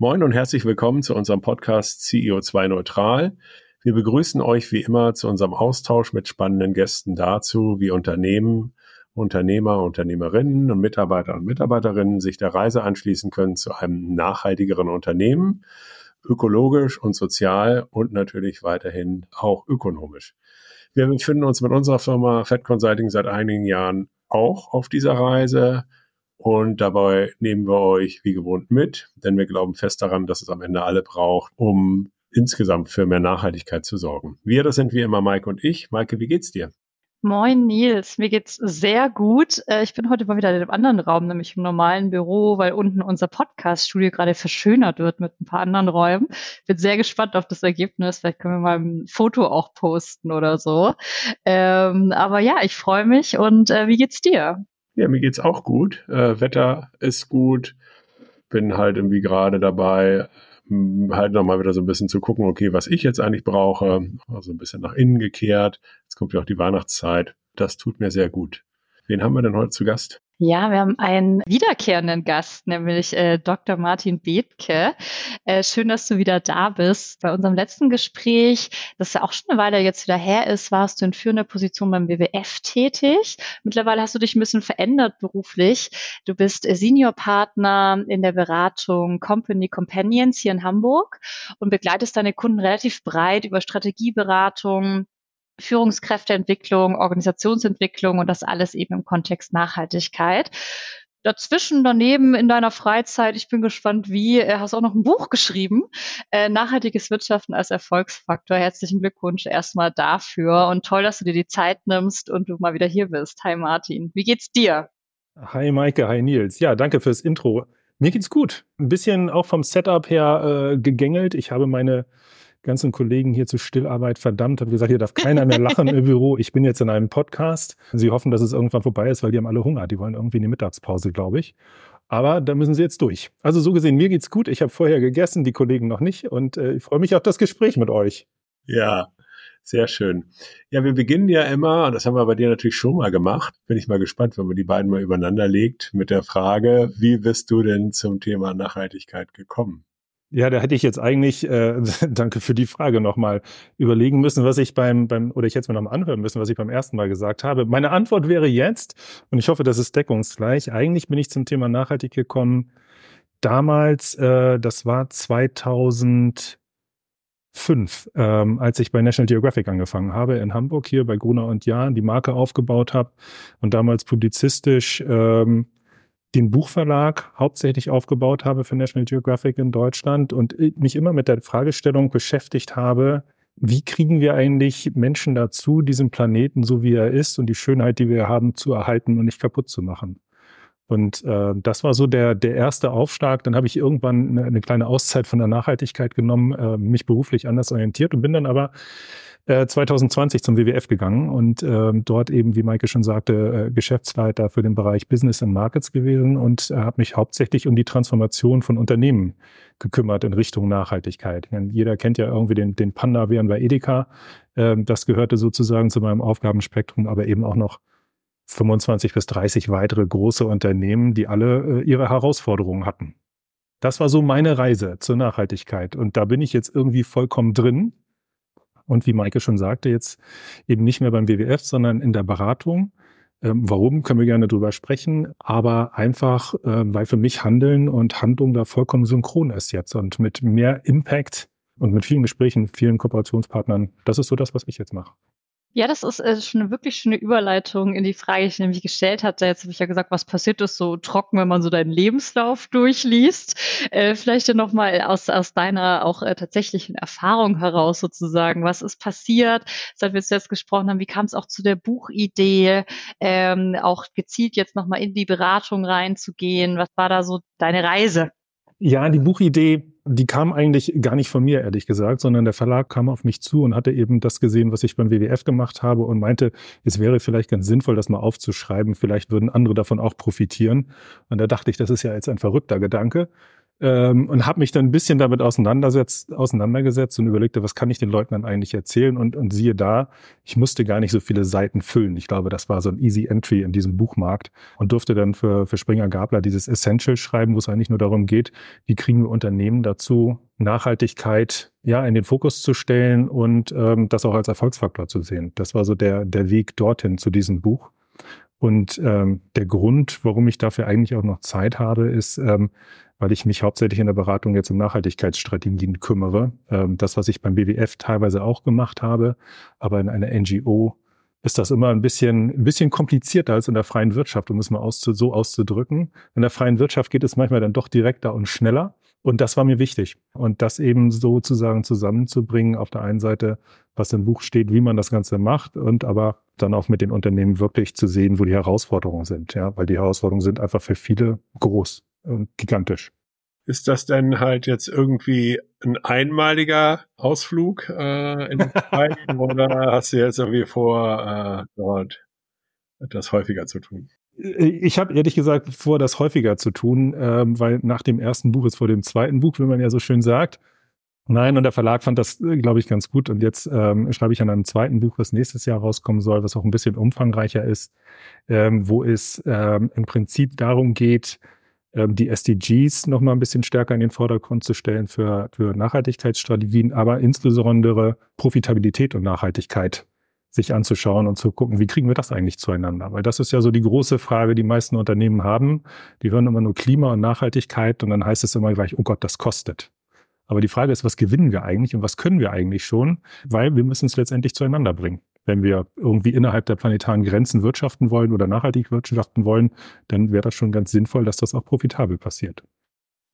Moin und herzlich willkommen zu unserem Podcast CEO2 Neutral. Wir begrüßen euch wie immer zu unserem Austausch mit spannenden Gästen dazu, wie Unternehmen, Unternehmer, Unternehmerinnen und Mitarbeiter und Mitarbeiterinnen sich der Reise anschließen können zu einem nachhaltigeren Unternehmen, ökologisch und sozial und natürlich weiterhin auch ökonomisch. Wir befinden uns mit unserer Firma Fed Consulting seit einigen Jahren auch auf dieser Reise. Und dabei nehmen wir euch wie gewohnt mit, denn wir glauben fest daran, dass es am Ende alle braucht, um insgesamt für mehr Nachhaltigkeit zu sorgen. Wir, das sind wie immer Maike und ich. Maike, wie geht's dir? Moin Nils, mir geht's sehr gut. Äh, ich bin heute mal wieder in einem anderen Raum, nämlich im normalen Büro, weil unten unser Podcast-Studio gerade verschönert wird mit ein paar anderen Räumen. Bin sehr gespannt auf das Ergebnis. Vielleicht können wir mal ein Foto auch posten oder so. Ähm, aber ja, ich freue mich und äh, wie geht's dir? Ja, mir geht's auch gut. Äh, Wetter ist gut. Bin halt irgendwie gerade dabei, hm, halt nochmal wieder so ein bisschen zu gucken, okay, was ich jetzt eigentlich brauche. Also ein bisschen nach innen gekehrt. Jetzt kommt ja auch die Weihnachtszeit. Das tut mir sehr gut. Wen haben wir denn heute zu Gast? Ja, wir haben einen wiederkehrenden Gast, nämlich äh, Dr. Martin Bethke. Äh, schön, dass du wieder da bist. Bei unserem letzten Gespräch, das ja auch schon eine Weile jetzt wieder her ist, warst du in führender Position beim WWF tätig. Mittlerweile hast du dich ein bisschen verändert beruflich. Du bist äh, Seniorpartner in der Beratung Company Companions hier in Hamburg und begleitest deine Kunden relativ breit über Strategieberatung, Führungskräfteentwicklung, Organisationsentwicklung und das alles eben im Kontext Nachhaltigkeit. Dazwischen, daneben in deiner Freizeit, ich bin gespannt, wie, äh, hast auch noch ein Buch geschrieben, äh, Nachhaltiges Wirtschaften als Erfolgsfaktor. Herzlichen Glückwunsch erstmal dafür und toll, dass du dir die Zeit nimmst und du mal wieder hier bist. Hi Martin, wie geht's dir? Hi Maike, hi Nils. Ja, danke fürs Intro. Mir geht's gut. Ein bisschen auch vom Setup her äh, gegängelt. Ich habe meine ganzen Kollegen hier zu Stillarbeit verdammt, habe gesagt, hier darf keiner mehr lachen im Büro. Ich bin jetzt in einem Podcast. Sie hoffen, dass es irgendwann vorbei ist, weil die haben alle Hunger. Die wollen irgendwie eine Mittagspause, glaube ich. Aber da müssen sie jetzt durch. Also so gesehen, mir geht's gut. Ich habe vorher gegessen, die Kollegen noch nicht. Und äh, ich freue mich auf das Gespräch mit euch. Ja, sehr schön. Ja, wir beginnen ja immer, und das haben wir bei dir natürlich schon mal gemacht. Bin ich mal gespannt, wenn man die beiden mal übereinander legt, mit der Frage, wie bist du denn zum Thema Nachhaltigkeit gekommen? Ja, da hätte ich jetzt eigentlich, äh, danke für die Frage nochmal, überlegen müssen, was ich beim, beim, oder ich hätte es mir nochmal anhören müssen, was ich beim ersten Mal gesagt habe. Meine Antwort wäre jetzt, und ich hoffe, das ist deckungsgleich, eigentlich bin ich zum Thema nachhaltig gekommen. Damals, äh, das war 2005, ähm, als ich bei National Geographic angefangen habe, in Hamburg hier bei Gruner und Jahn, die Marke aufgebaut habe und damals publizistisch ähm, den Buchverlag hauptsächlich aufgebaut habe für National Geographic in Deutschland und mich immer mit der Fragestellung beschäftigt habe, wie kriegen wir eigentlich Menschen dazu, diesen Planeten so wie er ist und die Schönheit, die wir haben, zu erhalten und nicht kaputt zu machen? Und äh, das war so der, der erste Aufschlag. Dann habe ich irgendwann eine, eine kleine Auszeit von der Nachhaltigkeit genommen, äh, mich beruflich anders orientiert und bin dann aber 2020 äh, zum WWF gegangen und äh, dort eben, wie Maike schon sagte, äh, Geschäftsleiter für den Bereich Business and Markets gewesen und äh, habe mich hauptsächlich um die Transformation von Unternehmen gekümmert in Richtung Nachhaltigkeit. Jeder kennt ja irgendwie den, den Panda-Bären bei Edeka. Äh, das gehörte sozusagen zu meinem Aufgabenspektrum, aber eben auch noch 25 bis 30 weitere große Unternehmen, die alle äh, ihre Herausforderungen hatten. Das war so meine Reise zur Nachhaltigkeit. Und da bin ich jetzt irgendwie vollkommen drin. Und wie Maike schon sagte, jetzt eben nicht mehr beim WWF, sondern in der Beratung. Ähm, warum, können wir gerne drüber sprechen, aber einfach, äh, weil für mich Handeln und Handlung da vollkommen synchron ist jetzt und mit mehr Impact und mit vielen Gesprächen, vielen Kooperationspartnern. Das ist so das, was ich jetzt mache. Ja, das ist äh, schon eine wirklich schöne Überleitung in die Frage, die ich nämlich gestellt hatte. Jetzt habe ich ja gesagt, was passiert ist so trocken, wenn man so deinen Lebenslauf durchliest. Äh, vielleicht ja nochmal aus, aus deiner auch äh, tatsächlichen Erfahrung heraus sozusagen. Was ist passiert, seit wir jetzt gesprochen haben? Wie kam es auch zu der Buchidee? Ähm, auch gezielt jetzt nochmal in die Beratung reinzugehen. Was war da so deine Reise? Ja, die Buchidee, die kam eigentlich gar nicht von mir, ehrlich gesagt, sondern der Verlag kam auf mich zu und hatte eben das gesehen, was ich beim WWF gemacht habe und meinte, es wäre vielleicht ganz sinnvoll, das mal aufzuschreiben. Vielleicht würden andere davon auch profitieren. Und da dachte ich, das ist ja jetzt ein verrückter Gedanke. Ähm, und habe mich dann ein bisschen damit auseinandersetzt, auseinandergesetzt und überlegte, was kann ich den Leuten dann eigentlich erzählen und, und siehe da, ich musste gar nicht so viele Seiten füllen. Ich glaube, das war so ein easy entry in diesem Buchmarkt und durfte dann für, für Springer Gabler dieses Essential schreiben, wo es eigentlich nur darum geht, wie kriegen wir Unternehmen dazu, Nachhaltigkeit ja in den Fokus zu stellen und ähm, das auch als Erfolgsfaktor zu sehen. Das war so der, der Weg dorthin zu diesem Buch. Und ähm, der Grund, warum ich dafür eigentlich auch noch Zeit habe, ist, ähm, weil ich mich hauptsächlich in der Beratung jetzt um Nachhaltigkeitsstrategien kümmere. Ähm, das, was ich beim BWF teilweise auch gemacht habe, aber in einer NGO ist das immer ein bisschen, ein bisschen komplizierter als in der freien Wirtschaft, um es mal auszu so auszudrücken. In der freien Wirtschaft geht es manchmal dann doch direkter und schneller. Und das war mir wichtig. Und das eben sozusagen zusammenzubringen, auf der einen Seite, was im Buch steht, wie man das Ganze macht und aber dann auch mit den Unternehmen wirklich zu sehen, wo die Herausforderungen sind. Ja, weil die Herausforderungen sind einfach für viele groß gigantisch. Ist das denn halt jetzt irgendwie ein einmaliger Ausflug äh, in die oder hast du jetzt irgendwie vor, äh, dort etwas häufiger zu tun? Ich habe ehrlich gesagt vor, das häufiger zu tun, ähm, weil nach dem ersten Buch ist vor dem zweiten Buch, wie man ja so schön sagt. Nein, und der Verlag fand das, äh, glaube ich, ganz gut. Und jetzt ähm, schreibe ich an einem zweiten Buch, was nächstes Jahr rauskommen soll, was auch ein bisschen umfangreicher ist, ähm, wo es ähm, im Prinzip darum geht, ähm, die SDGs noch mal ein bisschen stärker in den Vordergrund zu stellen für, für Nachhaltigkeitsstrategien, aber insbesondere Profitabilität und Nachhaltigkeit sich anzuschauen und zu gucken, wie kriegen wir das eigentlich zueinander? Weil das ist ja so die große Frage, die meisten Unternehmen haben. Die hören immer nur Klima und Nachhaltigkeit und dann heißt es immer gleich, oh Gott, das kostet. Aber die Frage ist, was gewinnen wir eigentlich und was können wir eigentlich schon? Weil wir müssen es letztendlich zueinander bringen wenn wir irgendwie innerhalb der planetaren Grenzen wirtschaften wollen oder nachhaltig wirtschaften wollen, dann wäre das schon ganz sinnvoll, dass das auch profitabel passiert.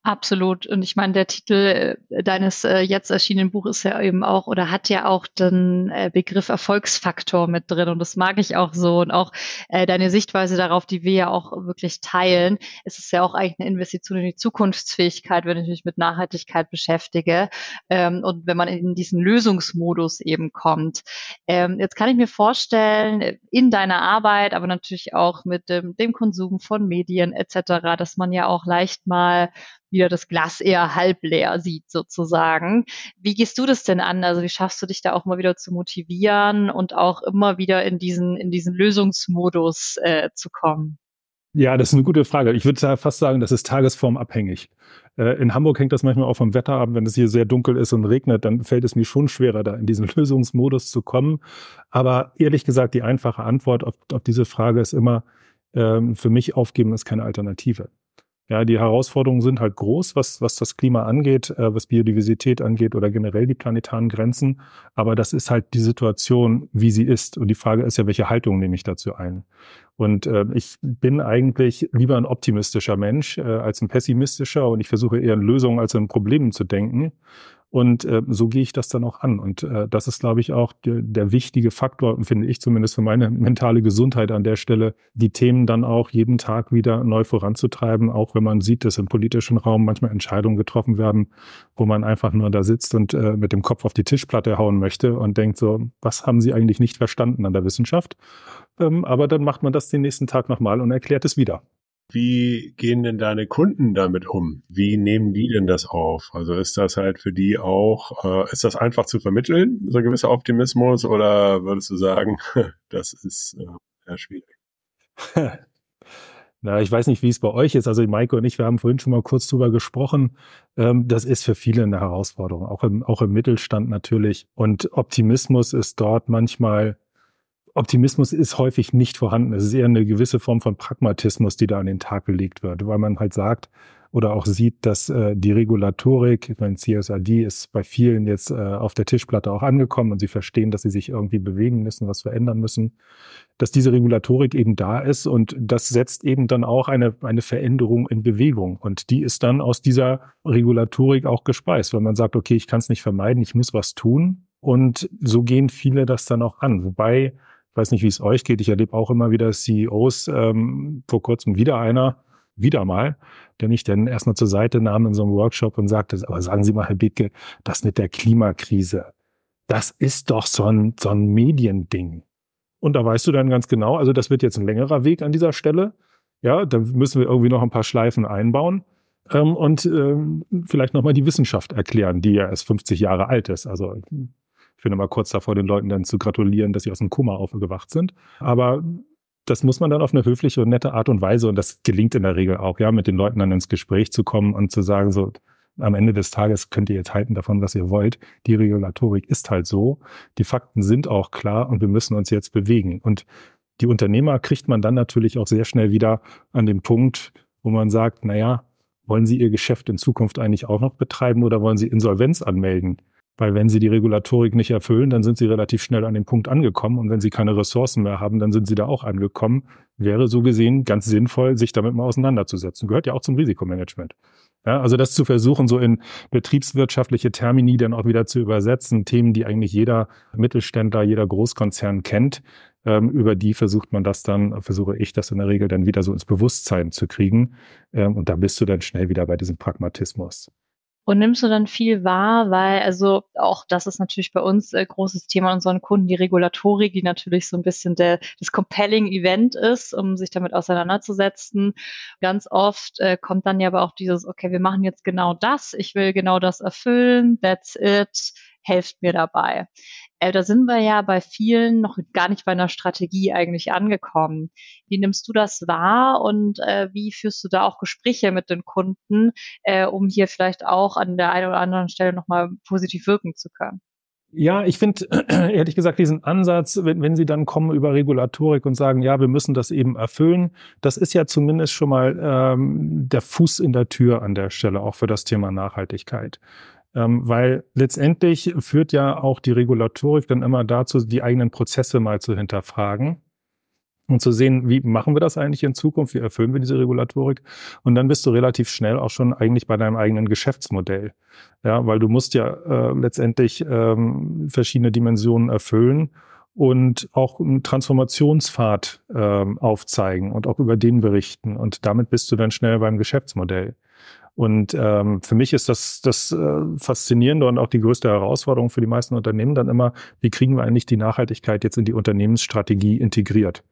Absolut. Und ich meine, der Titel äh, deines äh, jetzt erschienenen Buches ist ja eben auch oder hat ja auch den äh, Begriff Erfolgsfaktor mit drin. Und das mag ich auch so. Und auch äh, deine Sichtweise darauf, die wir ja auch wirklich teilen. Es ist ja auch eigentlich eine Investition in die Zukunftsfähigkeit, wenn ich mich mit Nachhaltigkeit beschäftige. Ähm, und wenn man in diesen Lösungsmodus eben kommt. Ähm, jetzt kann ich mir vorstellen, in deiner Arbeit, aber natürlich auch mit dem, dem Konsum von Medien etc., dass man ja auch leicht mal wieder das Glas eher halb leer sieht sozusagen. Wie gehst du das denn an? Also wie schaffst du dich da auch mal wieder zu motivieren und auch immer wieder in diesen, in diesen Lösungsmodus äh, zu kommen? Ja, das ist eine gute Frage. Ich würde fast sagen, das ist tagesformabhängig. Äh, in Hamburg hängt das manchmal auch vom Wetter ab. Wenn es hier sehr dunkel ist und regnet, dann fällt es mir schon schwerer, da in diesen Lösungsmodus zu kommen. Aber ehrlich gesagt, die einfache Antwort auf, auf diese Frage ist immer, ähm, für mich aufgeben ist keine Alternative. Ja, die Herausforderungen sind halt groß, was, was das Klima angeht, äh, was Biodiversität angeht oder generell die planetaren Grenzen. Aber das ist halt die Situation, wie sie ist. Und die Frage ist ja, welche Haltung nehme ich dazu ein? Und äh, ich bin eigentlich lieber ein optimistischer Mensch äh, als ein pessimistischer und ich versuche eher in Lösungen als in Problemen zu denken. Und äh, so gehe ich das dann auch an. Und äh, das ist, glaube ich, auch der, der wichtige Faktor, finde ich zumindest für meine mentale Gesundheit an der Stelle, die Themen dann auch jeden Tag wieder neu voranzutreiben, auch wenn man sieht, dass im politischen Raum manchmal Entscheidungen getroffen werden, wo man einfach nur da sitzt und äh, mit dem Kopf auf die Tischplatte hauen möchte und denkt so, was haben Sie eigentlich nicht verstanden an der Wissenschaft? Ähm, aber dann macht man das den nächsten Tag nochmal und erklärt es wieder. Wie gehen denn deine Kunden damit um? Wie nehmen die denn das auf? Also ist das halt für die auch, äh, ist das einfach zu vermitteln, so ein gewisser Optimismus, oder würdest du sagen, das ist äh, eher schwierig? Na, ich weiß nicht, wie es bei euch ist. Also Maike und ich, wir haben vorhin schon mal kurz drüber gesprochen. Ähm, das ist für viele eine Herausforderung, auch im, auch im Mittelstand natürlich. Und Optimismus ist dort manchmal Optimismus ist häufig nicht vorhanden. Es ist eher eine gewisse Form von Pragmatismus, die da an den Tag gelegt wird, weil man halt sagt oder auch sieht, dass äh, die Regulatorik, ich meine, CSRD ist bei vielen jetzt äh, auf der Tischplatte auch angekommen und sie verstehen, dass sie sich irgendwie bewegen müssen, was verändern müssen, dass diese Regulatorik eben da ist und das setzt eben dann auch eine, eine Veränderung in Bewegung. Und die ist dann aus dieser Regulatorik auch gespeist, weil man sagt, okay, ich kann es nicht vermeiden, ich muss was tun. Und so gehen viele das dann auch an, wobei weiß nicht, wie es euch geht. Ich erlebe auch immer wieder CEOs, ähm, vor kurzem wieder einer, wieder mal, der mich dann erstmal zur Seite nahm in so einem Workshop und sagte, aber sagen Sie mal, Herr Bittke, das mit der Klimakrise, das ist doch so ein, so ein Mediending. Und da weißt du dann ganz genau, also das wird jetzt ein längerer Weg an dieser Stelle. Ja, da müssen wir irgendwie noch ein paar Schleifen einbauen. ähm, und ähm, vielleicht nochmal die Wissenschaft erklären, die ja erst 50 Jahre alt ist. Also ich bin immer kurz davor, den Leuten dann zu gratulieren, dass sie aus dem Koma aufgewacht sind. Aber das muss man dann auf eine höfliche und nette Art und Weise, und das gelingt in der Regel auch, ja, mit den Leuten dann ins Gespräch zu kommen und zu sagen, so, am Ende des Tages könnt ihr jetzt halten davon, was ihr wollt. Die Regulatorik ist halt so. Die Fakten sind auch klar und wir müssen uns jetzt bewegen. Und die Unternehmer kriegt man dann natürlich auch sehr schnell wieder an den Punkt, wo man sagt, naja, wollen Sie Ihr Geschäft in Zukunft eigentlich auch noch betreiben oder wollen Sie Insolvenz anmelden? Weil wenn Sie die Regulatorik nicht erfüllen, dann sind Sie relativ schnell an den Punkt angekommen. Und wenn Sie keine Ressourcen mehr haben, dann sind Sie da auch angekommen. Wäre so gesehen ganz sinnvoll, sich damit mal auseinanderzusetzen. Gehört ja auch zum Risikomanagement. Ja, also das zu versuchen, so in betriebswirtschaftliche Termini dann auch wieder zu übersetzen, Themen, die eigentlich jeder Mittelständler, jeder Großkonzern kennt, ähm, über die versucht man das dann, versuche ich das in der Regel dann wieder so ins Bewusstsein zu kriegen. Ähm, und da bist du dann schnell wieder bei diesem Pragmatismus. Und nimmst du dann viel wahr, weil also auch das ist natürlich bei uns äh, großes Thema unseren Kunden, die Regulatorik, die natürlich so ein bisschen der, das compelling Event ist, um sich damit auseinanderzusetzen. Ganz oft äh, kommt dann ja aber auch dieses, okay, wir machen jetzt genau das, ich will genau das erfüllen, that's it, helft mir dabei. Äh, da sind wir ja bei vielen noch gar nicht bei einer Strategie eigentlich angekommen. Wie nimmst du das wahr und äh, wie führst du da auch Gespräche mit den Kunden, äh, um hier vielleicht auch an der einen oder anderen Stelle nochmal positiv wirken zu können? Ja, ich finde ehrlich gesagt diesen Ansatz, wenn, wenn Sie dann kommen über Regulatorik und sagen, ja, wir müssen das eben erfüllen, das ist ja zumindest schon mal ähm, der Fuß in der Tür an der Stelle, auch für das Thema Nachhaltigkeit. Ähm, weil letztendlich führt ja auch die Regulatorik dann immer dazu, die eigenen Prozesse mal zu hinterfragen und zu sehen, wie machen wir das eigentlich in Zukunft, wie erfüllen wir diese Regulatorik? Und dann bist du relativ schnell auch schon eigentlich bei deinem eigenen Geschäftsmodell, ja, weil du musst ja äh, letztendlich ähm, verschiedene Dimensionen erfüllen und auch einen Transformationspfad ähm, aufzeigen und auch über den berichten. Und damit bist du dann schnell beim Geschäftsmodell. Und ähm, für mich ist das das äh, Faszinierende und auch die größte Herausforderung für die meisten Unternehmen dann immer, wie kriegen wir eigentlich die Nachhaltigkeit jetzt in die Unternehmensstrategie integriert?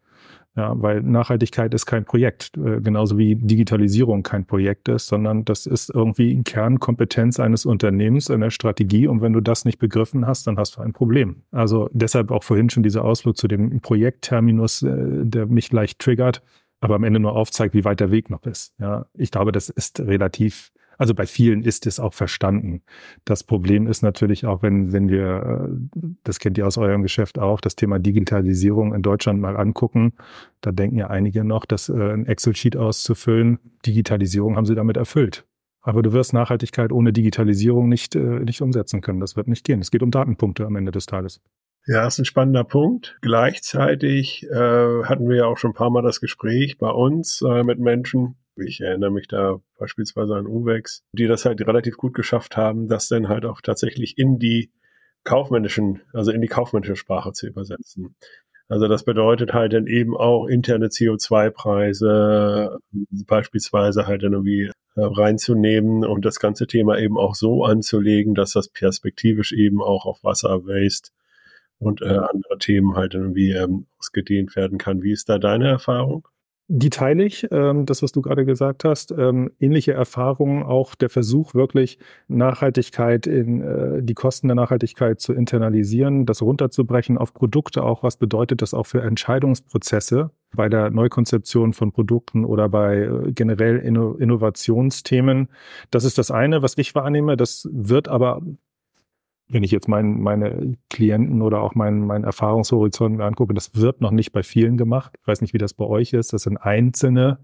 Ja, weil Nachhaltigkeit ist kein Projekt, äh, genauso wie Digitalisierung kein Projekt ist, sondern das ist irgendwie Kernkompetenz eines Unternehmens, einer Strategie. Und wenn du das nicht begriffen hast, dann hast du ein Problem. Also deshalb auch vorhin schon dieser Ausflug zu dem Projektterminus, äh, der mich leicht triggert aber am Ende nur aufzeigt, wie weit der Weg noch ist. Ja, ich glaube, das ist relativ, also bei vielen ist es auch verstanden. Das Problem ist natürlich auch, wenn, wenn wir, äh, das kennt ihr aus eurem Geschäft auch, das Thema Digitalisierung in Deutschland mal angucken. Da denken ja einige noch, dass äh, ein Excel-Sheet auszufüllen, Digitalisierung haben sie damit erfüllt. Aber du wirst Nachhaltigkeit ohne Digitalisierung nicht, äh, nicht umsetzen können. Das wird nicht gehen. Es geht um Datenpunkte am Ende des Tages. Ja, ist ein spannender Punkt. Gleichzeitig äh, hatten wir ja auch schon ein paar Mal das Gespräch bei uns äh, mit Menschen. Ich erinnere mich da beispielsweise an Uwex, die das halt relativ gut geschafft haben, das dann halt auch tatsächlich in die kaufmännischen, also in die kaufmännische Sprache zu übersetzen. Also das bedeutet halt dann eben auch interne CO2-Preise beispielsweise halt dann irgendwie äh, reinzunehmen und das ganze Thema eben auch so anzulegen, dass das perspektivisch eben auch auf Wasser, Waste und äh, andere Themen halt irgendwie ähm, ausgedehnt werden kann. Wie ist da deine Erfahrung? Die teile ich, ähm, das, was du gerade gesagt hast. Ähm, ähnliche Erfahrungen, auch der Versuch, wirklich Nachhaltigkeit in äh, die Kosten der Nachhaltigkeit zu internalisieren, das runterzubrechen auf Produkte auch. Was bedeutet das auch für Entscheidungsprozesse bei der Neukonzeption von Produkten oder bei äh, generell Inno Innovationsthemen? Das ist das eine, was ich wahrnehme. Das wird aber wenn ich jetzt mein, meine Klienten oder auch meinen mein Erfahrungshorizont mir angucke, das wird noch nicht bei vielen gemacht. Ich weiß nicht, wie das bei euch ist. Das sind Einzelne,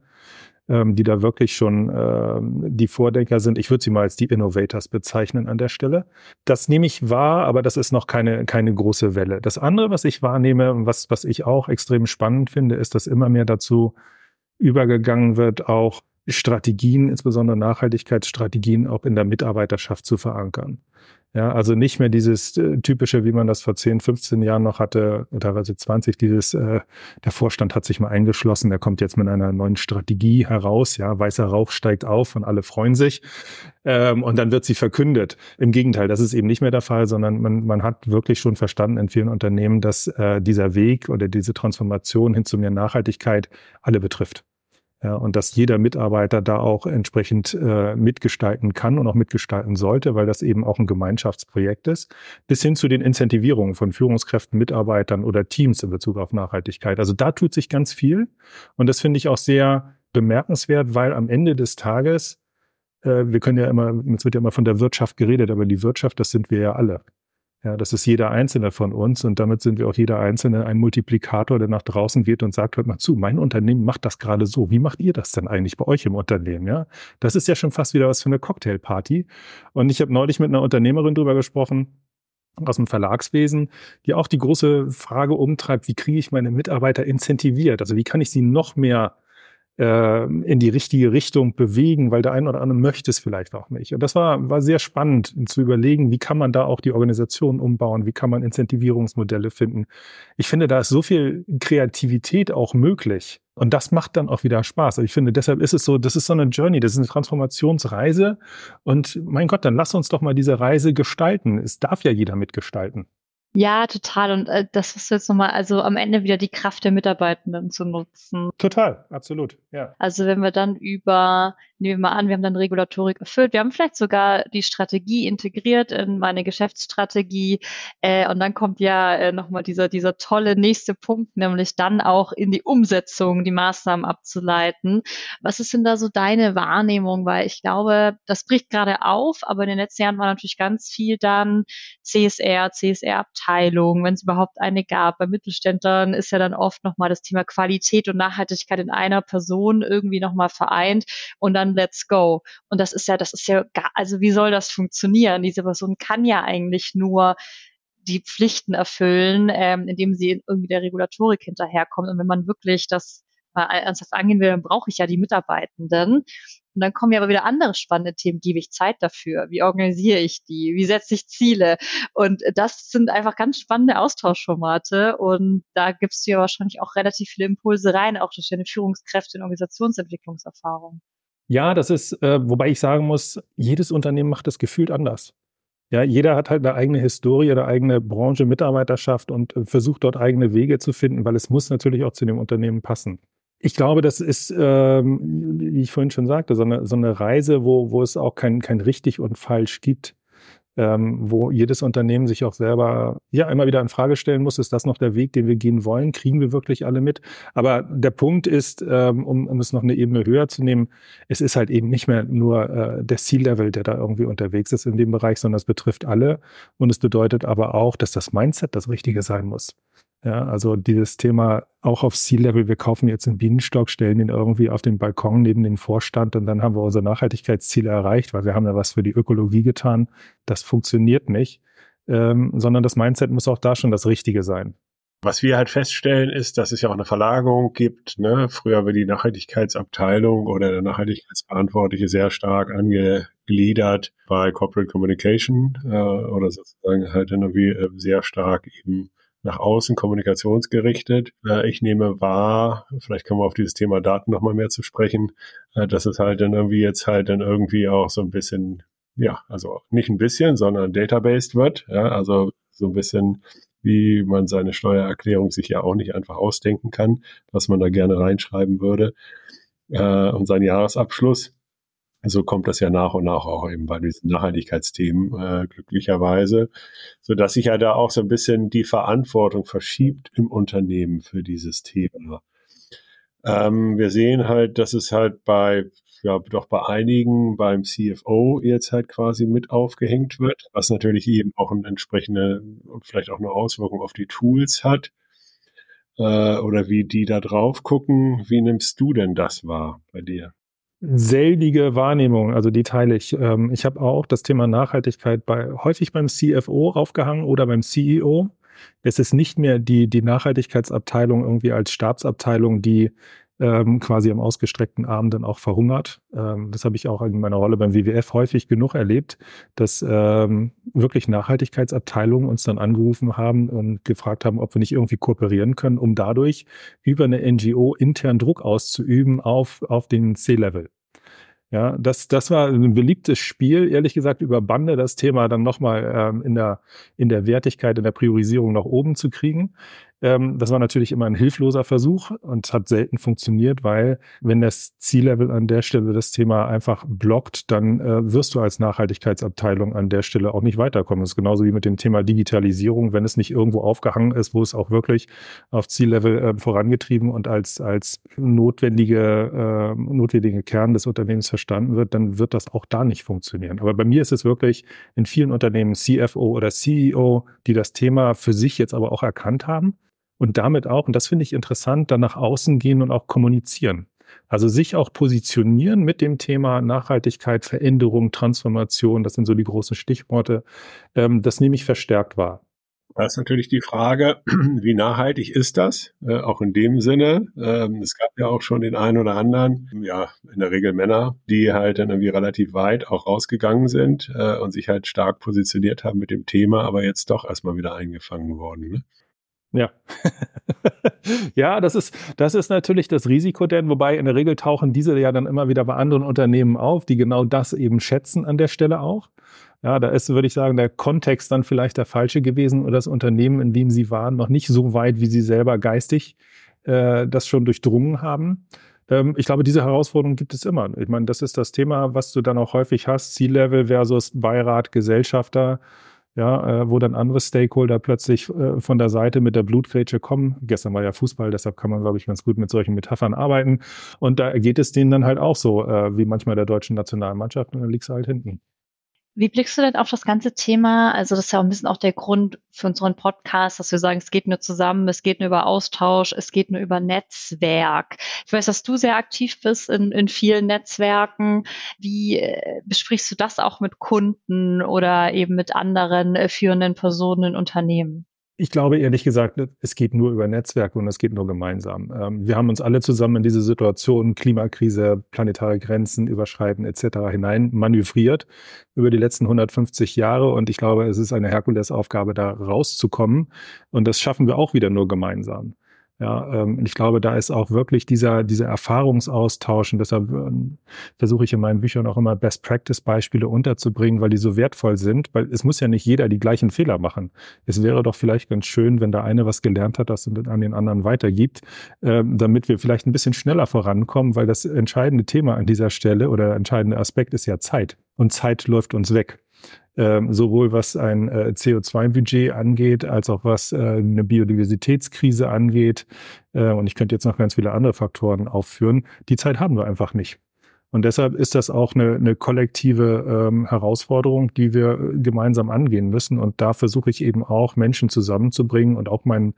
ähm, die da wirklich schon ähm, die Vordenker sind. Ich würde sie mal als die Innovators bezeichnen an der Stelle. Das nehme ich wahr, aber das ist noch keine, keine große Welle. Das andere, was ich wahrnehme, was, was ich auch extrem spannend finde, ist, dass immer mehr dazu übergegangen wird, auch Strategien, insbesondere Nachhaltigkeitsstrategien, auch in der Mitarbeiterschaft zu verankern. Ja, also nicht mehr dieses äh, typische, wie man das vor 10, 15 Jahren noch hatte, teilweise 20, dieses, äh, der Vorstand hat sich mal eingeschlossen, der kommt jetzt mit einer neuen Strategie heraus, ja, weißer Rauch steigt auf und alle freuen sich. Ähm, und dann wird sie verkündet. Im Gegenteil, das ist eben nicht mehr der Fall, sondern man, man hat wirklich schon verstanden in vielen Unternehmen, dass äh, dieser Weg oder diese Transformation hin zu mehr Nachhaltigkeit alle betrifft. Ja, und dass jeder Mitarbeiter da auch entsprechend äh, mitgestalten kann und auch mitgestalten sollte, weil das eben auch ein Gemeinschaftsprojekt ist, bis hin zu den Incentivierungen von Führungskräften, Mitarbeitern oder Teams in Bezug auf Nachhaltigkeit. Also da tut sich ganz viel und das finde ich auch sehr bemerkenswert, weil am Ende des Tages, äh, wir können ja immer, es wird ja immer von der Wirtschaft geredet, aber die Wirtschaft, das sind wir ja alle. Ja, das ist jeder Einzelne von uns und damit sind wir auch jeder Einzelne ein Multiplikator, der nach draußen geht und sagt, hört mal zu, mein Unternehmen macht das gerade so. Wie macht ihr das denn eigentlich bei euch im Unternehmen? Ja, das ist ja schon fast wieder was für eine Cocktailparty. Und ich habe neulich mit einer Unternehmerin drüber gesprochen, aus dem Verlagswesen, die auch die große Frage umtreibt, wie kriege ich meine Mitarbeiter incentiviert? Also wie kann ich sie noch mehr äh, in die richtige Richtung bewegen, weil der eine oder andere möchte es vielleicht auch nicht. Und das war, war sehr spannend zu überlegen, wie kann man da auch die Organisation umbauen, wie kann man Incentivierungsmodelle finden. Ich finde, da ist so viel Kreativität auch möglich. Und das macht dann auch wieder Spaß. Also ich finde, deshalb ist es so, das ist so eine Journey, das ist eine Transformationsreise. Und mein Gott, dann lass uns doch mal diese Reise gestalten. Es darf ja jeder mitgestalten. Ja, total. Und äh, das ist jetzt nochmal, also am Ende wieder die Kraft der Mitarbeitenden zu nutzen. Total, absolut, ja. Also wenn wir dann über, nehmen wir mal an, wir haben dann Regulatorik erfüllt, wir haben vielleicht sogar die Strategie integriert in meine Geschäftsstrategie äh, und dann kommt ja äh, nochmal dieser, dieser tolle nächste Punkt, nämlich dann auch in die Umsetzung die Maßnahmen abzuleiten. Was ist denn da so deine Wahrnehmung? Weil ich glaube, das bricht gerade auf, aber in den letzten Jahren war natürlich ganz viel dann CSR, CSR Abteilung, wenn es überhaupt eine gab. Bei Mittelständlern ist ja dann oft nochmal das Thema Qualität und Nachhaltigkeit in einer Person irgendwie nochmal vereint und dann let's go. Und das ist ja, das ist ja, gar, also wie soll das funktionieren? Diese Person kann ja eigentlich nur die Pflichten erfüllen, ähm, indem sie irgendwie der Regulatorik hinterherkommt. Und wenn man wirklich das mal ernsthaft angehen will, dann brauche ich ja die Mitarbeitenden. Und dann kommen ja aber wieder andere spannende Themen. Gebe ich Zeit dafür? Wie organisiere ich die? Wie setze ich Ziele? Und das sind einfach ganz spannende Austauschformate. Und da gibst du ja wahrscheinlich auch relativ viele Impulse rein, auch durch deine Führungskräfte und Organisationsentwicklungserfahrung. Ja, das ist, äh, wobei ich sagen muss, jedes Unternehmen macht das gefühlt anders. Ja, jeder hat halt eine eigene Historie, eine eigene Branche, Mitarbeiterschaft und äh, versucht dort eigene Wege zu finden, weil es muss natürlich auch zu dem Unternehmen passen. Ich glaube, das ist, ähm, wie ich vorhin schon sagte, so eine, so eine Reise, wo, wo es auch kein, kein richtig und falsch gibt, ähm, wo jedes Unternehmen sich auch selber ja immer wieder in Frage stellen muss, ist das noch der Weg, den wir gehen wollen? Kriegen wir wirklich alle mit? Aber der Punkt ist, ähm, um, um es noch eine Ebene höher zu nehmen, es ist halt eben nicht mehr nur äh, der C-Level, der da irgendwie unterwegs ist in dem Bereich, sondern es betrifft alle. Und es bedeutet aber auch, dass das Mindset das Richtige sein muss. Ja, also dieses Thema auch auf C-Level, wir kaufen jetzt einen Bienenstock, stellen ihn irgendwie auf den Balkon neben den Vorstand und dann haben wir unsere Nachhaltigkeitsziele erreicht, weil wir haben ja was für die Ökologie getan. Das funktioniert nicht, ähm, sondern das Mindset muss auch da schon das Richtige sein. Was wir halt feststellen, ist, dass es ja auch eine Verlagerung gibt. Ne? Früher war die Nachhaltigkeitsabteilung oder der Nachhaltigkeitsverantwortliche sehr stark angegliedert bei Corporate Communication äh, oder sozusagen halt irgendwie äh, sehr stark eben nach außen kommunikationsgerichtet. Äh, ich nehme wahr, vielleicht kommen wir auf dieses Thema Daten nochmal mehr zu sprechen, äh, dass es halt dann irgendwie jetzt halt dann irgendwie auch so ein bisschen, ja, also nicht ein bisschen, sondern databased wird. Ja, also so ein bisschen wie man seine Steuererklärung sich ja auch nicht einfach ausdenken kann, was man da gerne reinschreiben würde äh, und seinen Jahresabschluss so kommt das ja nach und nach auch eben bei diesen Nachhaltigkeitsthemen äh, glücklicherweise, so dass sich ja da auch so ein bisschen die Verantwortung verschiebt im Unternehmen für dieses Thema. Ähm, wir sehen halt, dass es halt bei ja doch bei einigen beim CFO jetzt halt quasi mit aufgehängt wird, was natürlich eben auch eine entsprechende vielleicht auch eine Auswirkung auf die Tools hat äh, oder wie die da drauf gucken. Wie nimmst du denn das wahr bei dir? Seldige Wahrnehmung, also die teile ich. Ähm, ich habe auch das Thema Nachhaltigkeit bei, häufig beim CFO aufgehangen oder beim CEO. Es ist nicht mehr die, die Nachhaltigkeitsabteilung irgendwie als Stabsabteilung, die ähm, quasi am ausgestreckten Arm dann auch verhungert. Ähm, das habe ich auch in meiner Rolle beim WWF häufig genug erlebt, dass ähm, wirklich Nachhaltigkeitsabteilungen uns dann angerufen haben und gefragt haben, ob wir nicht irgendwie kooperieren können, um dadurch über eine NGO intern Druck auszuüben auf, auf den C-Level. Ja, das, das war ein beliebtes Spiel, ehrlich gesagt, über Bande das Thema dann nochmal ähm, in, der, in der Wertigkeit, in der Priorisierung nach oben zu kriegen. Ähm, das war natürlich immer ein hilfloser Versuch und hat selten funktioniert, weil wenn das C-Level an der Stelle das Thema einfach blockt, dann äh, wirst du als Nachhaltigkeitsabteilung an der Stelle auch nicht weiterkommen. Das ist genauso wie mit dem Thema Digitalisierung. Wenn es nicht irgendwo aufgehangen ist, wo es auch wirklich auf C-Level äh, vorangetrieben und als, als notwendige, äh, notwendige Kern des Unternehmens verstanden wird, dann wird das auch da nicht funktionieren. Aber bei mir ist es wirklich in vielen Unternehmen CFO oder CEO, die das Thema für sich jetzt aber auch erkannt haben und damit auch, und das finde ich interessant, dann nach außen gehen und auch kommunizieren. Also sich auch positionieren mit dem Thema Nachhaltigkeit, Veränderung, Transformation, das sind so die großen Stichworte, ähm, das nehme ich verstärkt wahr. Da ist natürlich die Frage, wie nachhaltig ist das? Äh, auch in dem Sinne. Ähm, es gab ja auch schon den einen oder anderen, ja, in der Regel Männer, die halt dann irgendwie relativ weit auch rausgegangen sind äh, und sich halt stark positioniert haben mit dem Thema, aber jetzt doch erstmal wieder eingefangen worden. Ne? Ja. ja, das ist, das ist natürlich das Risiko, denn wobei in der Regel tauchen diese ja dann immer wieder bei anderen Unternehmen auf, die genau das eben schätzen an der Stelle auch. Ja, da ist, würde ich sagen, der Kontext dann vielleicht der falsche gewesen oder das Unternehmen, in dem sie waren, noch nicht so weit, wie sie selber geistig äh, das schon durchdrungen haben. Ähm, ich glaube, diese Herausforderung gibt es immer. Ich meine, das ist das Thema, was du dann auch häufig hast, C-Level versus Beirat, Gesellschafter ja, äh, wo dann andere Stakeholder plötzlich äh, von der Seite mit der Blutgrätsche kommen. Gestern war ja Fußball, deshalb kann man, glaube ich, ganz gut mit solchen Metaphern arbeiten. Und da geht es denen dann halt auch so, äh, wie manchmal der deutschen Nationalmannschaft, und dann liegst du halt hinten. Wie blickst du denn auf das ganze Thema? Also das ist ja auch ein bisschen auch der Grund für unseren Podcast, dass wir sagen, es geht nur zusammen, es geht nur über Austausch, es geht nur über Netzwerk. Ich weiß, dass du sehr aktiv bist in, in vielen Netzwerken. Wie äh, besprichst du das auch mit Kunden oder eben mit anderen äh, führenden Personen in Unternehmen? Ich glaube ehrlich gesagt, es geht nur über Netzwerke und es geht nur gemeinsam. Ähm, wir haben uns alle zusammen in diese Situation, Klimakrise, planetare Grenzen überschreiten etc. hinein manövriert über die letzten 150 Jahre und ich glaube, es ist eine Herkulesaufgabe, da rauszukommen und das schaffen wir auch wieder nur gemeinsam. Ja, ähm, ich glaube, da ist auch wirklich dieser, dieser Erfahrungsaustausch und deshalb ähm, versuche ich in meinen Büchern auch immer Best Practice Beispiele unterzubringen, weil die so wertvoll sind, weil es muss ja nicht jeder die gleichen Fehler machen. Es wäre doch vielleicht ganz schön, wenn der eine was gelernt hat, das an den anderen weitergibt, ähm, damit wir vielleicht ein bisschen schneller vorankommen, weil das entscheidende Thema an dieser Stelle oder der entscheidende Aspekt ist ja Zeit. Und Zeit läuft uns weg ähm, sowohl was ein äh, CO2-Budget angeht, als auch was äh, eine Biodiversitätskrise angeht. Äh, und ich könnte jetzt noch ganz viele andere Faktoren aufführen. Die Zeit haben wir einfach nicht. Und deshalb ist das auch eine, eine kollektive ähm, Herausforderung, die wir äh, gemeinsam angehen müssen. Und da versuche ich eben auch Menschen zusammenzubringen und auch mein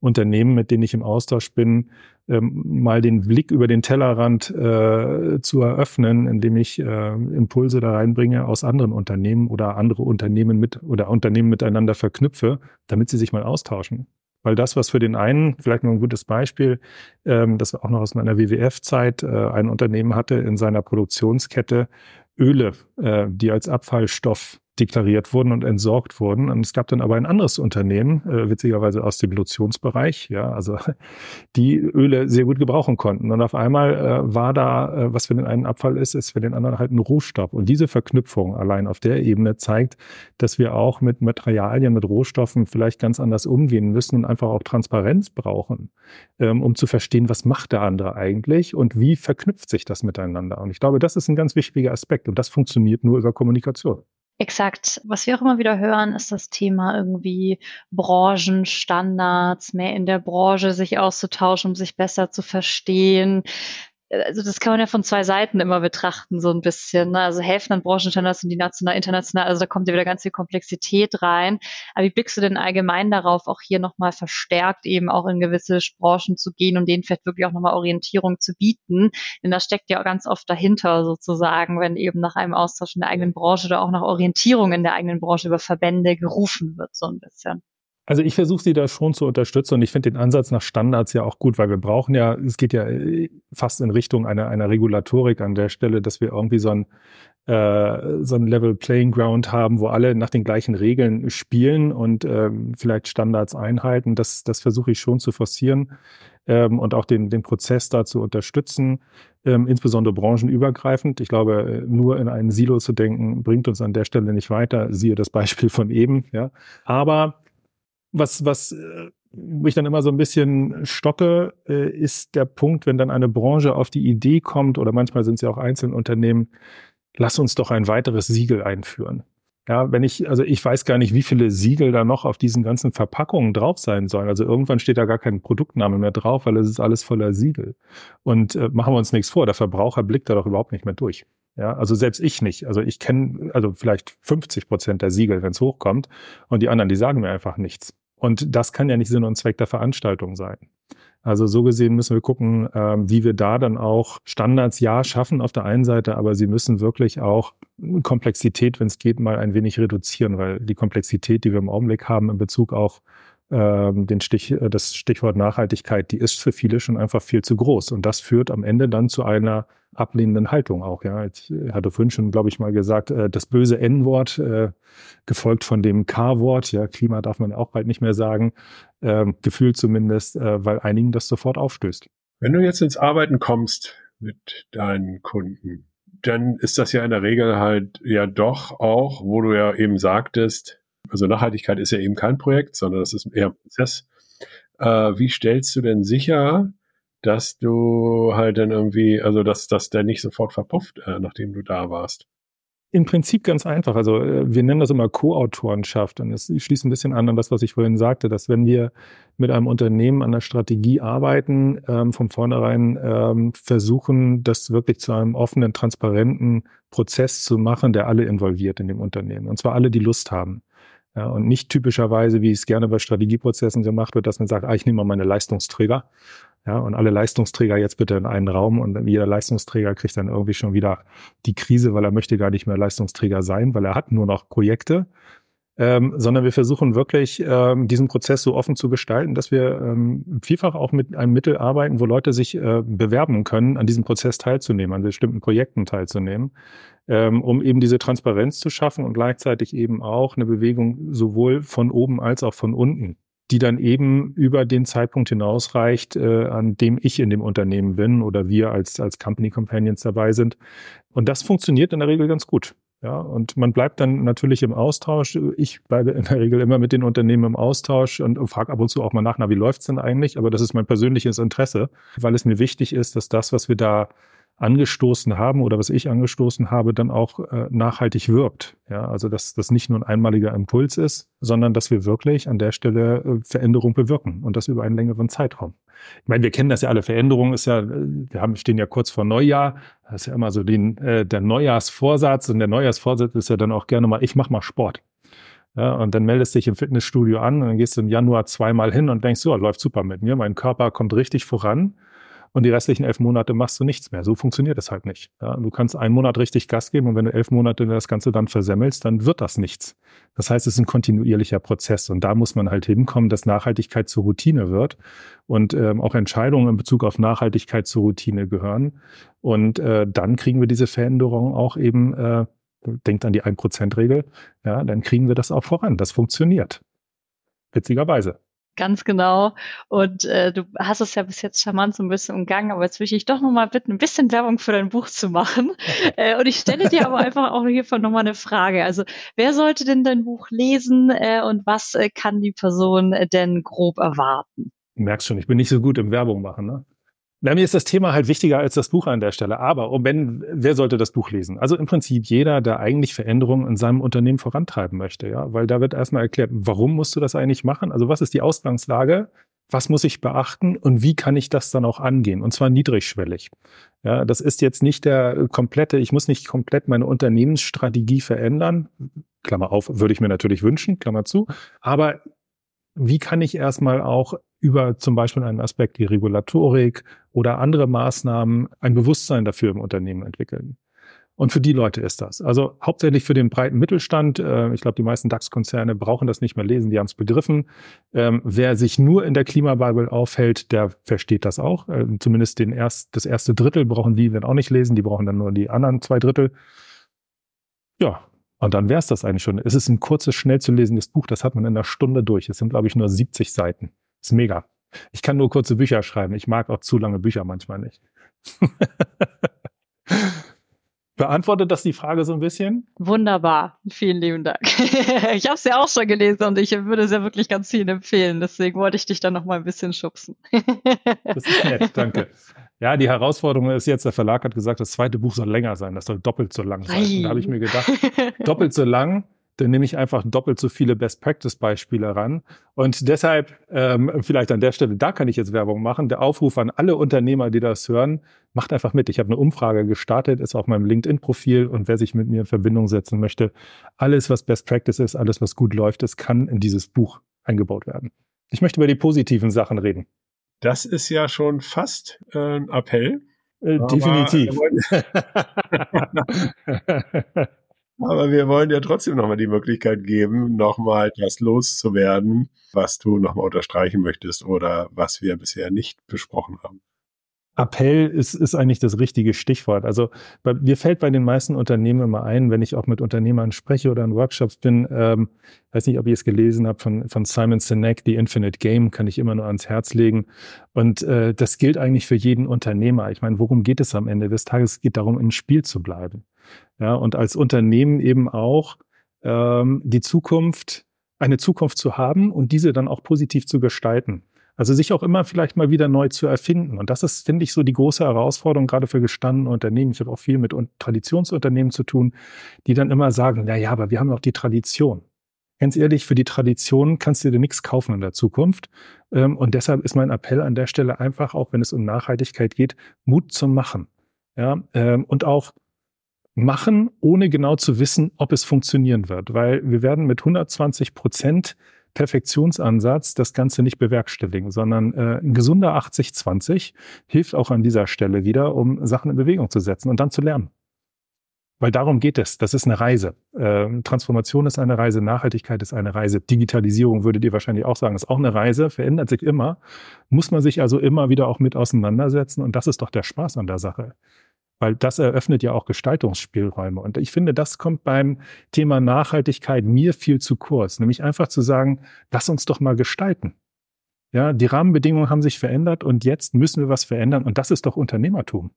Unternehmen, mit denen ich im Austausch bin, ähm, mal den Blick über den Tellerrand äh, zu eröffnen, indem ich äh, Impulse da reinbringe aus anderen Unternehmen oder andere Unternehmen mit oder Unternehmen miteinander verknüpfe, damit sie sich mal austauschen. Weil das, was für den einen, vielleicht nur ein gutes Beispiel, ähm, das auch noch aus meiner WWF-Zeit, äh, ein Unternehmen hatte in seiner Produktionskette Öle, äh, die als Abfallstoff deklariert wurden und entsorgt wurden. Und es gab dann aber ein anderes Unternehmen, äh, witzigerweise aus dem Lotionsbereich, ja, also die Öle sehr gut gebrauchen konnten. Und auf einmal äh, war da, äh, was für den einen Abfall ist, ist für den anderen halt ein Rohstoff. Und diese Verknüpfung allein auf der Ebene zeigt, dass wir auch mit Materialien, mit Rohstoffen vielleicht ganz anders umgehen müssen und einfach auch Transparenz brauchen, ähm, um zu verstehen, was macht der andere eigentlich und wie verknüpft sich das miteinander. Und ich glaube, das ist ein ganz wichtiger Aspekt und das funktioniert nur über Kommunikation. Exakt. Was wir auch immer wieder hören, ist das Thema irgendwie Branchenstandards, mehr in der Branche sich auszutauschen, um sich besser zu verstehen also das kann man ja von zwei Seiten immer betrachten, so ein bisschen. Ne? Also helfen an Branchenstandards und die national, international, also da kommt ja wieder ganz viel Komplexität rein. Aber wie blickst du denn allgemein darauf, auch hier nochmal verstärkt eben auch in gewisse Branchen zu gehen und denen vielleicht wirklich auch nochmal Orientierung zu bieten? Denn das steckt ja auch ganz oft dahinter sozusagen, wenn eben nach einem Austausch in der eigenen Branche oder auch nach Orientierung in der eigenen Branche über Verbände gerufen wird, so ein bisschen. Also ich versuche sie da schon zu unterstützen und ich finde den Ansatz nach Standards ja auch gut, weil wir brauchen ja, es geht ja äh, fast in Richtung einer, einer Regulatorik an der Stelle, dass wir irgendwie so ein, äh, so ein Level Playing Ground haben, wo alle nach den gleichen Regeln spielen und ähm, vielleicht Standards einhalten. Das, das versuche ich schon zu forcieren ähm, und auch den, den Prozess da zu unterstützen, ähm, insbesondere branchenübergreifend. Ich glaube, nur in einen Silo zu denken, bringt uns an der Stelle nicht weiter. Siehe das Beispiel von eben. Ja. Aber was, was äh, wo ich dann immer so ein bisschen stocke, äh, ist der Punkt, wenn dann eine Branche auf die Idee kommt, oder manchmal sind es ja auch einzelne Unternehmen, lass uns doch ein weiteres Siegel einführen. Ja, wenn ich, also ich weiß gar nicht, wie viele Siegel da noch auf diesen ganzen Verpackungen drauf sein sollen. Also irgendwann steht da gar kein Produktname mehr drauf, weil es ist alles voller Siegel. Und äh, machen wir uns nichts vor, der Verbraucher blickt da doch überhaupt nicht mehr durch. Ja, also selbst ich nicht. Also ich kenne also vielleicht 50 Prozent der Siegel, wenn es hochkommt, und die anderen, die sagen mir einfach nichts. Und das kann ja nicht Sinn und Zweck der Veranstaltung sein. Also so gesehen müssen wir gucken, ähm, wie wir da dann auch Standards ja schaffen auf der einen Seite, aber sie müssen wirklich auch Komplexität, wenn es geht, mal ein wenig reduzieren, weil die Komplexität, die wir im Augenblick haben in Bezug auf den Stich, äh, das Stichwort Nachhaltigkeit, die ist für viele schon einfach viel zu groß. Und das führt am Ende dann zu einer ablehnenden Haltung auch. Ja, ich hatte vorhin schon, glaube ich, mal gesagt, äh, das böse N-Wort, äh, gefolgt von dem K-Wort, ja, Klima darf man auch bald nicht mehr sagen, äh, gefühlt zumindest, äh, weil einigen das sofort aufstößt. Wenn du jetzt ins Arbeiten kommst mit deinen Kunden, dann ist das ja in der Regel halt ja doch auch, wo du ja eben sagtest, also Nachhaltigkeit ist ja eben kein Projekt, sondern das ist eher ein Prozess. Äh, wie stellst du denn sicher, dass du halt dann irgendwie, also dass, dass der nicht sofort verpufft, äh, nachdem du da warst? Im Prinzip ganz einfach. Also äh, wir nennen das immer Co-Autorenschaft und es schließt ein bisschen an an das, was ich vorhin sagte, dass wenn wir mit einem Unternehmen an der Strategie arbeiten, ähm, von vornherein ähm, versuchen, das wirklich zu einem offenen, transparenten Prozess zu machen, der alle involviert in dem Unternehmen. Und zwar alle, die Lust haben. Ja, und nicht typischerweise, wie es gerne bei Strategieprozessen gemacht wird, dass man sagt, ah, ich nehme mal meine Leistungsträger ja, und alle Leistungsträger jetzt bitte in einen Raum und jeder Leistungsträger kriegt dann irgendwie schon wieder die Krise, weil er möchte gar nicht mehr Leistungsträger sein, weil er hat nur noch Projekte. Ähm, sondern wir versuchen wirklich, ähm, diesen Prozess so offen zu gestalten, dass wir ähm, vielfach auch mit einem Mittel arbeiten, wo Leute sich äh, bewerben können, an diesem Prozess teilzunehmen, an bestimmten Projekten teilzunehmen, ähm, um eben diese Transparenz zu schaffen und gleichzeitig eben auch eine Bewegung sowohl von oben als auch von unten die dann eben über den Zeitpunkt hinausreicht, äh, an dem ich in dem Unternehmen bin oder wir als, als Company Companions dabei sind. Und das funktioniert in der Regel ganz gut. Ja, und man bleibt dann natürlich im Austausch. Ich bleibe in der Regel immer mit den Unternehmen im Austausch und frage ab und zu auch mal nach, na, wie läuft's denn eigentlich? Aber das ist mein persönliches Interesse, weil es mir wichtig ist, dass das, was wir da angestoßen haben oder was ich angestoßen habe, dann auch äh, nachhaltig wirkt. Ja, also dass das nicht nur ein einmaliger Impuls ist, sondern dass wir wirklich an der Stelle äh, Veränderung bewirken und das über einen längeren Zeitraum. Ich meine, wir kennen das ja alle. Veränderung ist ja, äh, wir haben, stehen ja kurz vor Neujahr. Das ist ja immer so den, äh, der Neujahrsvorsatz und der Neujahrsvorsatz ist ja dann auch gerne mal, ich mach mal Sport. Ja, und dann meldest dich im Fitnessstudio an und dann gehst du im Januar zweimal hin und denkst, so, läuft super mit mir, mein Körper kommt richtig voran und die restlichen elf Monate machst du nichts mehr. So funktioniert es halt nicht. Ja, du kannst einen Monat richtig Gas geben und wenn du elf Monate das Ganze dann versemmelst, dann wird das nichts. Das heißt, es ist ein kontinuierlicher Prozess und da muss man halt hinkommen, dass Nachhaltigkeit zur Routine wird und ähm, auch Entscheidungen in Bezug auf Nachhaltigkeit zur Routine gehören. Und äh, dann kriegen wir diese Veränderung auch eben, äh, denkt an die 1%-Regel, ja, dann kriegen wir das auch voran. Das funktioniert. Witzigerweise. Ganz genau. Und äh, du hast es ja bis jetzt charmant so ein bisschen umgangen, aber jetzt will ich dich doch nochmal bitten, ein bisschen Werbung für dein Buch zu machen. äh, und ich stelle dir aber einfach auch hiervon nochmal eine Frage. Also, wer sollte denn dein Buch lesen äh, und was äh, kann die Person äh, denn grob erwarten? Du merkst schon, ich bin nicht so gut im Werbung machen, ne? Na, mir ist das Thema halt wichtiger als das Buch an der Stelle. Aber oh wenn, wer sollte das Buch lesen? Also im Prinzip jeder, der eigentlich Veränderungen in seinem Unternehmen vorantreiben möchte, ja, weil da wird erstmal erklärt, warum musst du das eigentlich machen? Also was ist die Ausgangslage? Was muss ich beachten und wie kann ich das dann auch angehen? Und zwar niedrigschwellig. Ja, das ist jetzt nicht der komplette, ich muss nicht komplett meine Unternehmensstrategie verändern. Klammer auf, würde ich mir natürlich wünschen, Klammer zu. Aber wie kann ich erstmal auch über zum Beispiel einen Aspekt wie Regulatorik oder andere Maßnahmen ein Bewusstsein dafür im Unternehmen entwickeln? Und für die Leute ist das. Also hauptsächlich für den breiten Mittelstand. Äh, ich glaube, die meisten DAX-Konzerne brauchen das nicht mehr lesen, die haben es begriffen. Ähm, wer sich nur in der Klimabibel aufhält, der versteht das auch. Äh, zumindest den erst, das erste Drittel brauchen die dann auch nicht lesen, die brauchen dann nur die anderen zwei Drittel. Ja, und dann wäre es das eigentlich schon. Es ist ein kurzes, schnell zu lesendes Buch, das hat man in einer Stunde durch. Es sind, glaube ich, nur 70 Seiten. Ist mega. Ich kann nur kurze Bücher schreiben. Ich mag auch zu lange Bücher manchmal nicht. Beantwortet das die Frage so ein bisschen? Wunderbar. Vielen lieben Dank. ich habe es ja auch schon gelesen und ich würde es ja wirklich ganz vielen empfehlen. Deswegen wollte ich dich dann noch mal ein bisschen schubsen. das ist nett, danke. Ja, die Herausforderung ist jetzt, der Verlag hat gesagt, das zweite Buch soll länger sein. Das soll doppelt so lang sein. Und da habe ich mir gedacht, doppelt so lang, dann nehme ich einfach doppelt so viele Best-Practice-Beispiele ran. Und deshalb, ähm, vielleicht an der Stelle, da kann ich jetzt Werbung machen. Der Aufruf an alle Unternehmer, die das hören, macht einfach mit. Ich habe eine Umfrage gestartet, ist auf meinem LinkedIn-Profil und wer sich mit mir in Verbindung setzen möchte, alles, was Best Practice ist, alles, was gut läuft, es kann in dieses Buch eingebaut werden. Ich möchte über die positiven Sachen reden. Das ist ja schon fast äh, ein Appell. Äh, definitiv. Aber wir wollen dir trotzdem nochmal die Möglichkeit geben, nochmal das loszuwerden, was du nochmal unterstreichen möchtest oder was wir bisher nicht besprochen haben. Appell ist, ist eigentlich das richtige Stichwort. Also bei, mir fällt bei den meisten Unternehmen immer ein, wenn ich auch mit Unternehmern spreche oder in Workshops bin, ähm, weiß nicht, ob ihr es gelesen habt von, von Simon Sinek, The Infinite Game, kann ich immer nur ans Herz legen. Und äh, das gilt eigentlich für jeden Unternehmer. Ich meine, worum geht es am Ende des Tages? Es geht darum, im Spiel zu bleiben. Ja, und als Unternehmen eben auch ähm, die Zukunft, eine Zukunft zu haben und diese dann auch positiv zu gestalten. Also sich auch immer vielleicht mal wieder neu zu erfinden. Und das ist, finde ich, so die große Herausforderung, gerade für gestandene Unternehmen. Ich habe auch viel mit Traditionsunternehmen zu tun, die dann immer sagen, na ja, aber wir haben auch die Tradition. Ganz ehrlich, für die Tradition kannst du dir nichts kaufen in der Zukunft. Ähm, und deshalb ist mein Appell an der Stelle einfach, auch wenn es um Nachhaltigkeit geht, Mut zum Machen. Ja, ähm, und auch machen, ohne genau zu wissen, ob es funktionieren wird. Weil wir werden mit 120 Prozent Perfektionsansatz das Ganze nicht bewerkstelligen, sondern äh, ein gesunder 80-20 hilft auch an dieser Stelle wieder, um Sachen in Bewegung zu setzen und dann zu lernen. Weil darum geht es. Das ist eine Reise. Äh, Transformation ist eine Reise, Nachhaltigkeit ist eine Reise, Digitalisierung würdet ihr wahrscheinlich auch sagen, ist auch eine Reise, verändert sich immer. Muss man sich also immer wieder auch mit auseinandersetzen und das ist doch der Spaß an der Sache weil das eröffnet ja auch Gestaltungsspielräume. Und ich finde, das kommt beim Thema Nachhaltigkeit mir viel zu kurz, nämlich einfach zu sagen, lass uns doch mal gestalten. Ja, die Rahmenbedingungen haben sich verändert und jetzt müssen wir was verändern und das ist doch Unternehmertum.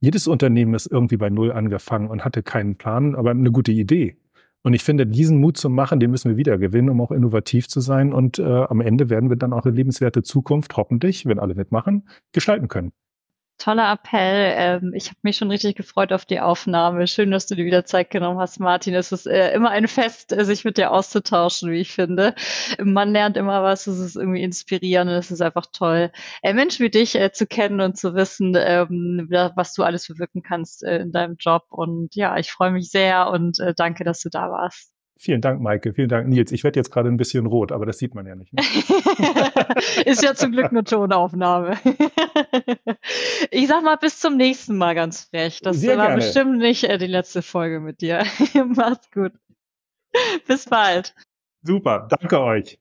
Jedes Unternehmen ist irgendwie bei Null angefangen und hatte keinen Plan, aber eine gute Idee. Und ich finde, diesen Mut zu machen, den müssen wir wieder gewinnen, um auch innovativ zu sein. Und äh, am Ende werden wir dann auch eine lebenswerte Zukunft, hoffentlich, wenn alle mitmachen, gestalten können. Toller Appell. Ähm, ich habe mich schon richtig gefreut auf die Aufnahme. Schön, dass du dir wieder Zeit genommen hast, Martin. Es ist äh, immer ein Fest, äh, sich mit dir auszutauschen, wie ich finde. Man lernt immer was, es ist irgendwie inspirierend, es ist einfach toll, äh, Menschen wie dich äh, zu kennen und zu wissen, ähm, was du alles bewirken kannst äh, in deinem Job. Und ja, ich freue mich sehr und äh, danke, dass du da warst. Vielen Dank, Maike. Vielen Dank, Nils. Ich werde jetzt gerade ein bisschen rot, aber das sieht man ja nicht. Ne? Ist ja zum Glück eine Tonaufnahme. ich sag mal, bis zum nächsten Mal ganz frech. Das Sehr war gerne. bestimmt nicht äh, die letzte Folge mit dir. Macht's gut. Bis bald. Super. Danke euch.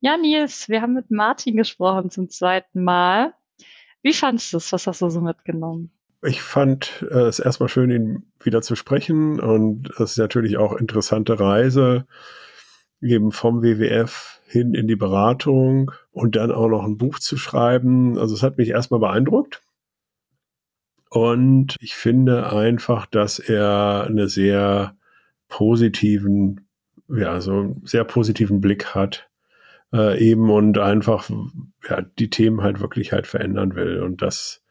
Ja, Nils, wir haben mit Martin gesprochen zum zweiten Mal. Wie fandest du es? Was hast du so mitgenommen? Ich fand äh, es erstmal schön, ihn wieder zu sprechen und es ist natürlich auch interessante Reise eben vom WWF hin in die Beratung und dann auch noch ein Buch zu schreiben. Also es hat mich erstmal beeindruckt. Und ich finde einfach, dass er eine sehr positiven, ja, so sehr positiven Blick hat äh, eben und einfach ja, die Themen halt wirklich halt verändern will. Und das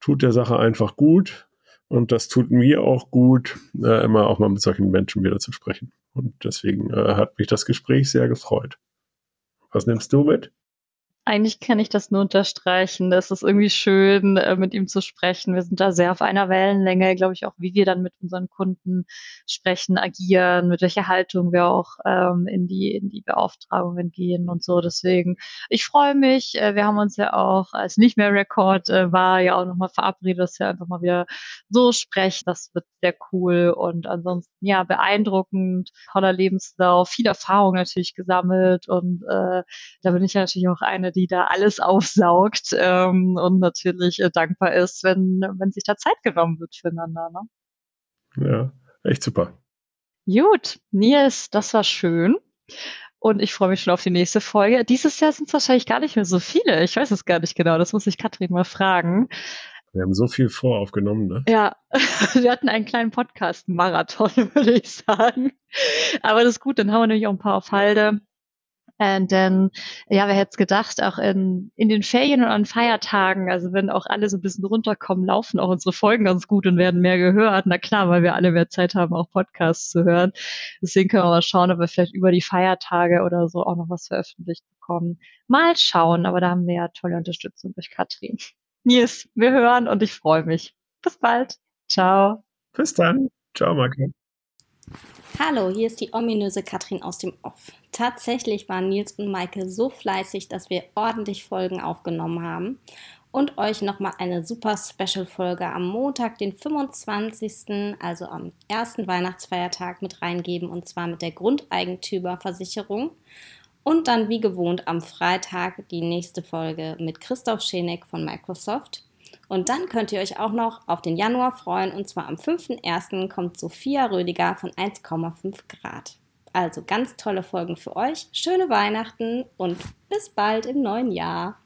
tut der Sache einfach gut. Und das tut mir auch gut, äh, immer auch mal mit solchen Menschen wieder zu sprechen. Und deswegen äh, hat mich das Gespräch sehr gefreut. Was nimmst du mit? Eigentlich kann ich das nur unterstreichen. Es ist irgendwie schön, äh, mit ihm zu sprechen. Wir sind da sehr auf einer Wellenlänge, glaube ich, auch wie wir dann mit unseren Kunden sprechen, agieren, mit welcher Haltung wir auch ähm, in die in die Beauftragungen gehen und so. Deswegen, ich freue mich. Äh, wir haben uns ja auch, als nicht mehr Rekord äh, war, ja auch nochmal verabredet, dass wir einfach mal wieder so sprechen. Das wird sehr cool und ansonsten ja beeindruckend, toller Lebenslauf, viel Erfahrung natürlich gesammelt und äh, da bin ich ja natürlich auch eine, die da alles aufsaugt ähm, und natürlich äh, dankbar ist, wenn, wenn sich da Zeit genommen wird füreinander. Ne? Ja, echt super. Gut, Nils, das war schön. Und ich freue mich schon auf die nächste Folge. Dieses Jahr sind es wahrscheinlich gar nicht mehr so viele. Ich weiß es gar nicht genau. Das muss ich Katrin mal fragen. Wir haben so viel voraufgenommen, ne? Ja, wir hatten einen kleinen Podcast-Marathon, würde ich sagen. Aber das ist gut, dann haben wir nämlich auch ein paar auf Halde. Und dann, ja, wer hätte es gedacht, auch in, in den Ferien und an Feiertagen, also wenn auch alle so ein bisschen runterkommen, laufen auch unsere Folgen ganz gut und werden mehr gehört. Na klar, weil wir alle mehr Zeit haben, auch Podcasts zu hören. Deswegen können wir mal schauen, ob wir vielleicht über die Feiertage oder so auch noch was veröffentlicht bekommen. Mal schauen, aber da haben wir ja tolle Unterstützung durch Katrin. Nils, wir hören und ich freue mich. Bis bald. Ciao. Bis dann. Ciao, Marke. Hallo, hier ist die ominöse Katrin aus dem Off. Tatsächlich waren Nils und Maike so fleißig, dass wir ordentlich Folgen aufgenommen haben und euch nochmal eine super Special-Folge am Montag, den 25., also am ersten Weihnachtsfeiertag mit reingeben und zwar mit der Grundeigentümerversicherung. Und dann wie gewohnt am Freitag die nächste Folge mit Christoph Schenek von Microsoft. Und dann könnt ihr euch auch noch auf den Januar freuen. Und zwar am 5.1. kommt Sophia Rödiger von 1,5 Grad. Also ganz tolle Folgen für euch. Schöne Weihnachten und bis bald im neuen Jahr.